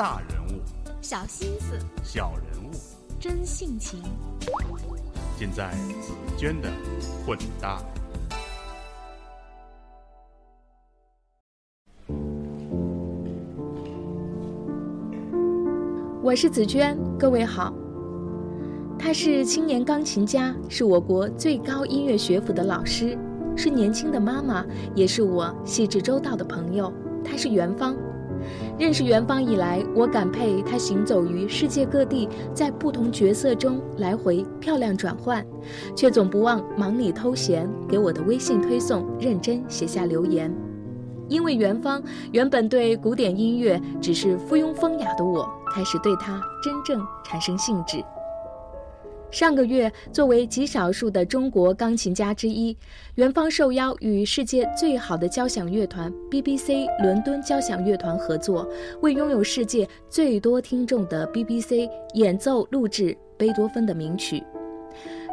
大人物，小心思，小人物，真性情，尽在紫娟的混搭。我是紫娟，各位好。他是青年钢琴家，是我国最高音乐学府的老师，是年轻的妈妈，也是我细致周到的朋友。他是元芳。认识元芳以来，我感佩他行走于世界各地，在不同角色中来回漂亮转换，却总不忘忙里偷闲给我的微信推送认真写下留言。因为元芳原本对古典音乐只是附庸风雅的我，开始对他真正产生兴致。上个月，作为极少数的中国钢琴家之一，元芳受邀与世界最好的交响乐团 BBC 伦敦交响乐团合作，为拥有世界最多听众的 BBC 演奏录制贝多芬的名曲。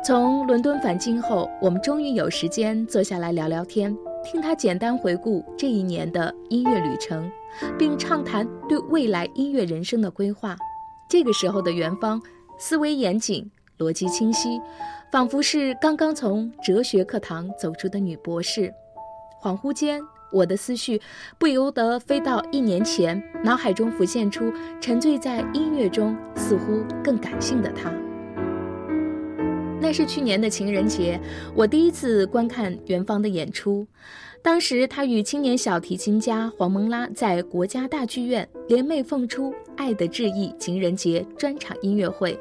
从伦敦返京后，我们终于有时间坐下来聊聊天，听他简单回顾这一年的音乐旅程，并畅谈对未来音乐人生的规划。这个时候的元芳，思维严谨。逻辑清晰，仿佛是刚刚从哲学课堂走出的女博士。恍惚间，我的思绪不由得飞到一年前，脑海中浮现出沉醉在音乐中、似乎更感性的她。那是去年的情人节，我第一次观看元芳的演出。当时，她与青年小提琴家黄蒙拉在国家大剧院联袂奉出《爱的致意》情人节专场音乐会。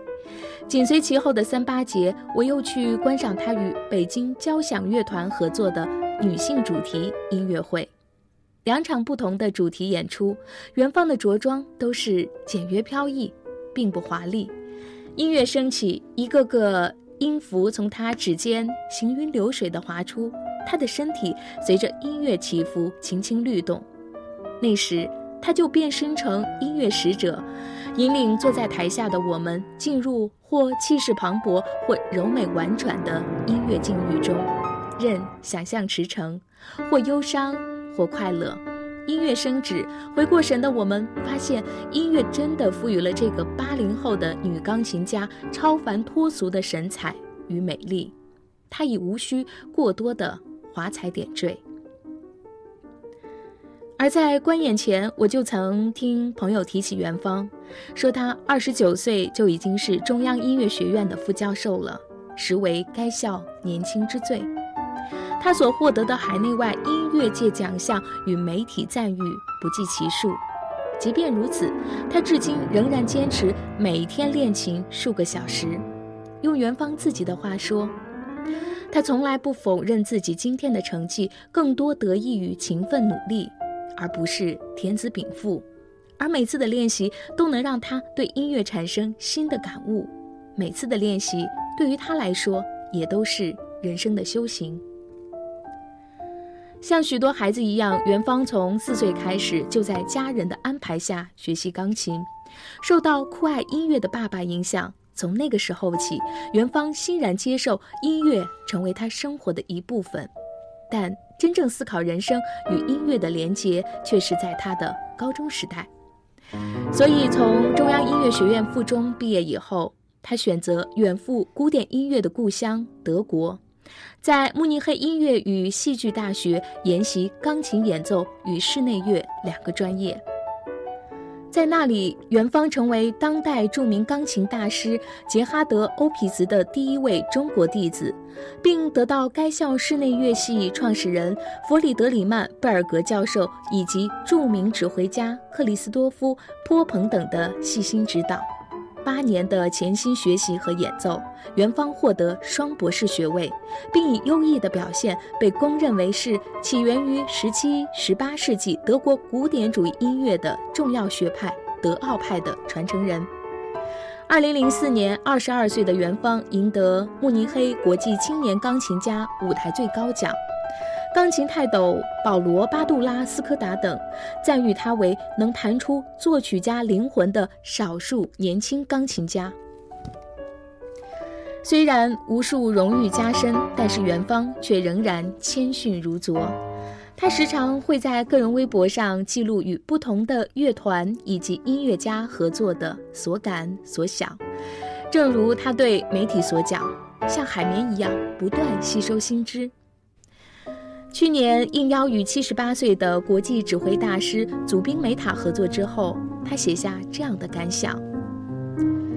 紧随其后的三八节，我又去观赏他与北京交响乐团合作的女性主题音乐会。两场不同的主题演出，元芳的着装都是简约飘逸，并不华丽。音乐升起，一个个音符从她指尖行云流水地划出，她的身体随着音乐起伏轻轻律动。那时，她就变身成音乐使者。引领坐在台下的我们进入或气势磅礴、或柔美婉转的音乐境遇中，任想象驰骋，或忧伤，或快乐。音乐升止，回过神的我们发现，音乐真的赋予了这个八零后的女钢琴家超凡脱俗的神采与美丽。她已无需过多的华彩点缀。而在观演前，我就曾听朋友提起元芳，说他二十九岁就已经是中央音乐学院的副教授了，实为该校年轻之最。他所获得的海内外音乐界奖项与媒体赞誉不计其数。即便如此，他至今仍然坚持每天练琴数个小时。用元芳自己的话说，他从来不否认自己今天的成绩更多得益于勤奋努力。而不是天资禀赋，而每次的练习都能让他对音乐产生新的感悟。每次的练习对于他来说也都是人生的修行。像许多孩子一样，元芳从四岁开始就在家人的安排下学习钢琴，受到酷爱音乐的爸爸影响。从那个时候起，元芳欣然接受音乐成为他生活的一部分。但真正思考人生与音乐的连结，却是在他的高中时代。所以，从中央音乐学院附中毕业以后，他选择远赴古典音乐的故乡德国，在慕尼黑音乐与戏剧大学研习钢琴演奏与室内乐两个专业。在那里，元芳成为当代著名钢琴大师杰哈德·欧皮茨的第一位中国弟子，并得到该校室内乐系创始人弗里德里曼·贝尔格教授以及著名指挥家克里斯多夫·波蓬等的细心指导。八年的潜心学习和演奏，元芳获得双博士学位，并以优异的表现被公认为是起源于十七、十八世纪德国古典主义音乐的重要学派德奥派的传承人。二零零四年，二十二岁的元芳赢得慕尼黑国际青年钢琴家舞台最高奖。钢琴泰斗保罗·巴杜拉斯科达等赞誉他为能弹出作曲家灵魂的少数年轻钢琴家。虽然无数荣誉加身，但是元芳却仍然谦逊如昨。他时常会在个人微博上记录与不同的乐团以及音乐家合作的所感所想，正如他对媒体所讲，像海绵一样不断吸收新知。去年应邀与七十八岁的国际指挥大师祖宾梅塔合作之后，他写下这样的感想：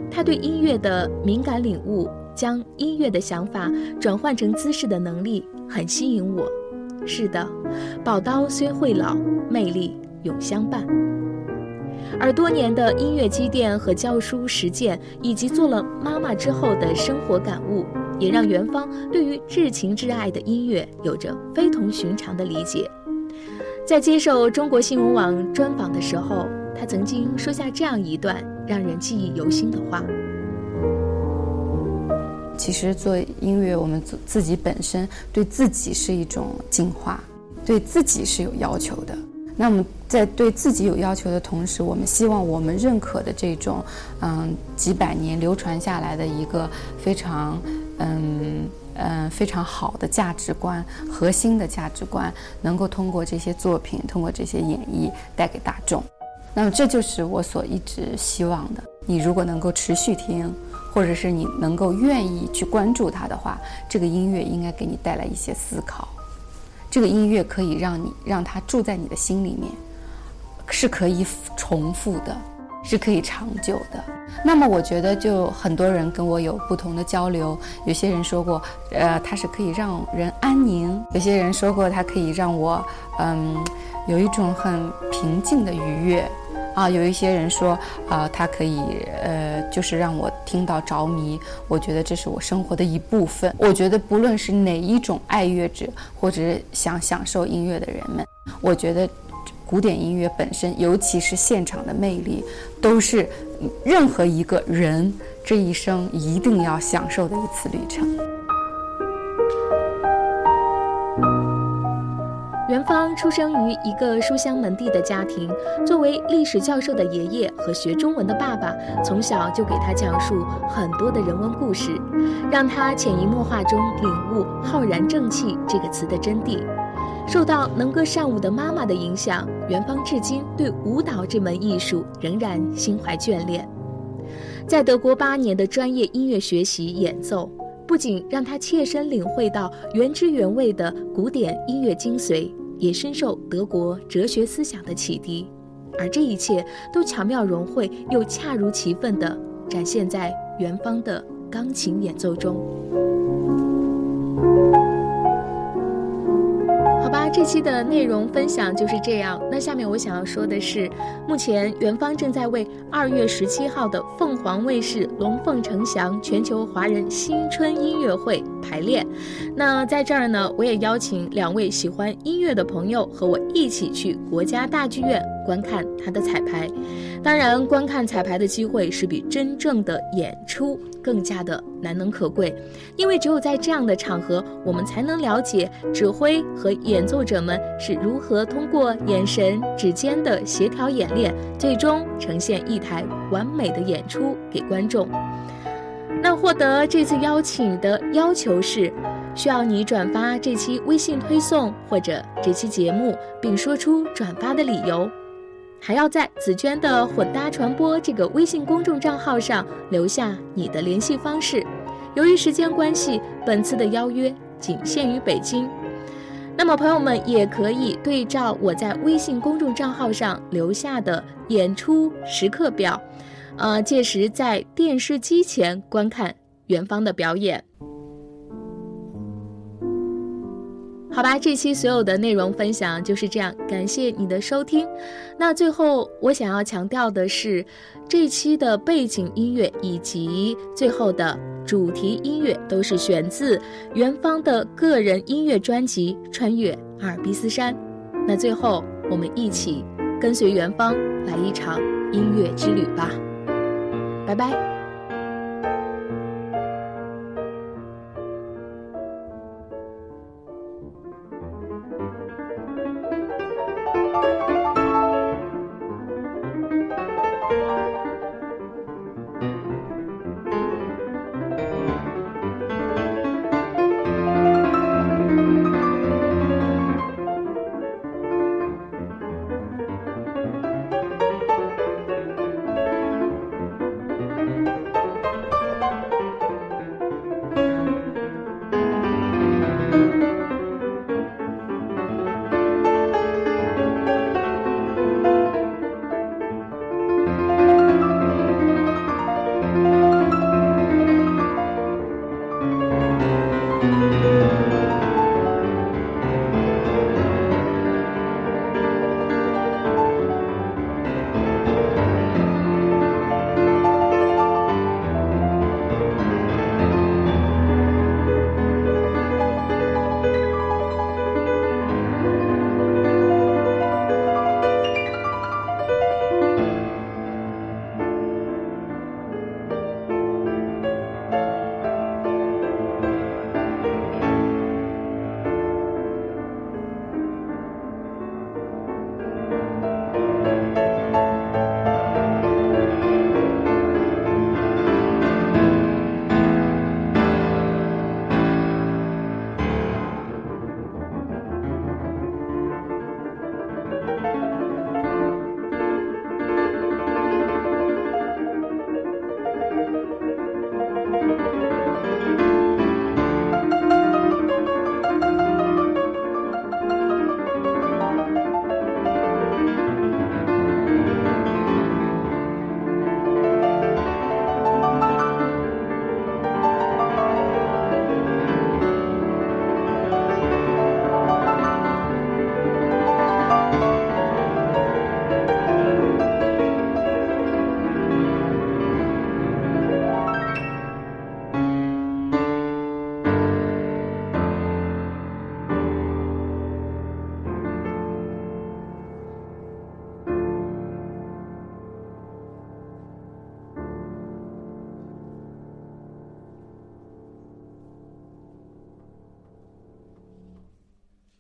他对音乐的敏感领悟，将音乐的想法转换成姿势的能力，很吸引我。是的，宝刀虽会老，魅力永相伴。而多年的音乐积淀和教书实践，以及做了妈妈之后的生活感悟，也让元芳对于至情至爱的音乐有着非同寻常的理解。在接受中国新闻网专访的时候，他曾经说下这样一段让人记忆犹新的话。其实做音乐，我们自自己本身对自己是一种进化，对自己是有要求的。那么在对自己有要求的同时，我们希望我们认可的这种，嗯，几百年流传下来的一个非常，嗯嗯非常好的价值观，核心的价值观，能够通过这些作品，通过这些演绎带给大众。那么这就是我所一直希望的。你如果能够持续听。或者是你能够愿意去关注它的话，这个音乐应该给你带来一些思考。这个音乐可以让你让它住在你的心里面，是可以重复的，是可以长久的。那么我觉得，就很多人跟我有不同的交流。有些人说过，呃，它是可以让人安宁；有些人说过，它可以让我，嗯，有一种很平静的愉悦。啊，有一些人说，啊，它可以，呃，就是让我听到着迷。我觉得这是我生活的一部分。我觉得不论是哪一种爱乐者，或者是想享受音乐的人们，我觉得古典音乐本身，尤其是现场的魅力，都是任何一个人这一生一定要享受的一次旅程。元芳出生于一个书香门第的家庭，作为历史教授的爷爷和学中文的爸爸，从小就给他讲述很多的人文故事，让他潜移默化中领悟“浩然正气”这个词的真谛。受到能歌善舞的妈妈的影响，元芳至今对舞蹈这门艺术仍然心怀眷恋。在德国八年的专业音乐学习演奏，不仅让他切身领会到原汁原味的古典音乐精髓。也深受德国哲学思想的启迪，而这一切都巧妙融汇，又恰如其分地展现在元芳的钢琴演奏中。这期的内容分享就是这样。那下面我想要说的是，目前元芳正在为二月十七号的凤凰卫视龙凤呈祥全球华人新春音乐会排练。那在这儿呢，我也邀请两位喜欢音乐的朋友和我一起去国家大剧院观看他的彩排。当然，观看彩排的机会是比真正的演出更加的难能可贵，因为只有在这样的场合，我们才能了解指挥和演奏者们是如何通过眼神、指尖的协调演练，最终呈现一台完美的演出给观众。那获得这次邀请的要求是，需要你转发这期微信推送或者这期节目，并说出转发的理由。还要在紫娟的混搭传播这个微信公众账号上留下你的联系方式。由于时间关系，本次的邀约仅限于北京。那么朋友们也可以对照我在微信公众账号上留下的演出时刻表，呃，届时在电视机前观看元芳的表演。好吧，这期所有的内容分享就是这样，感谢你的收听。那最后我想要强调的是，这期的背景音乐以及最后的主题音乐都是选自元芳的个人音乐专辑《穿越阿尔卑斯山》。那最后我们一起跟随元芳来一场音乐之旅吧，拜拜。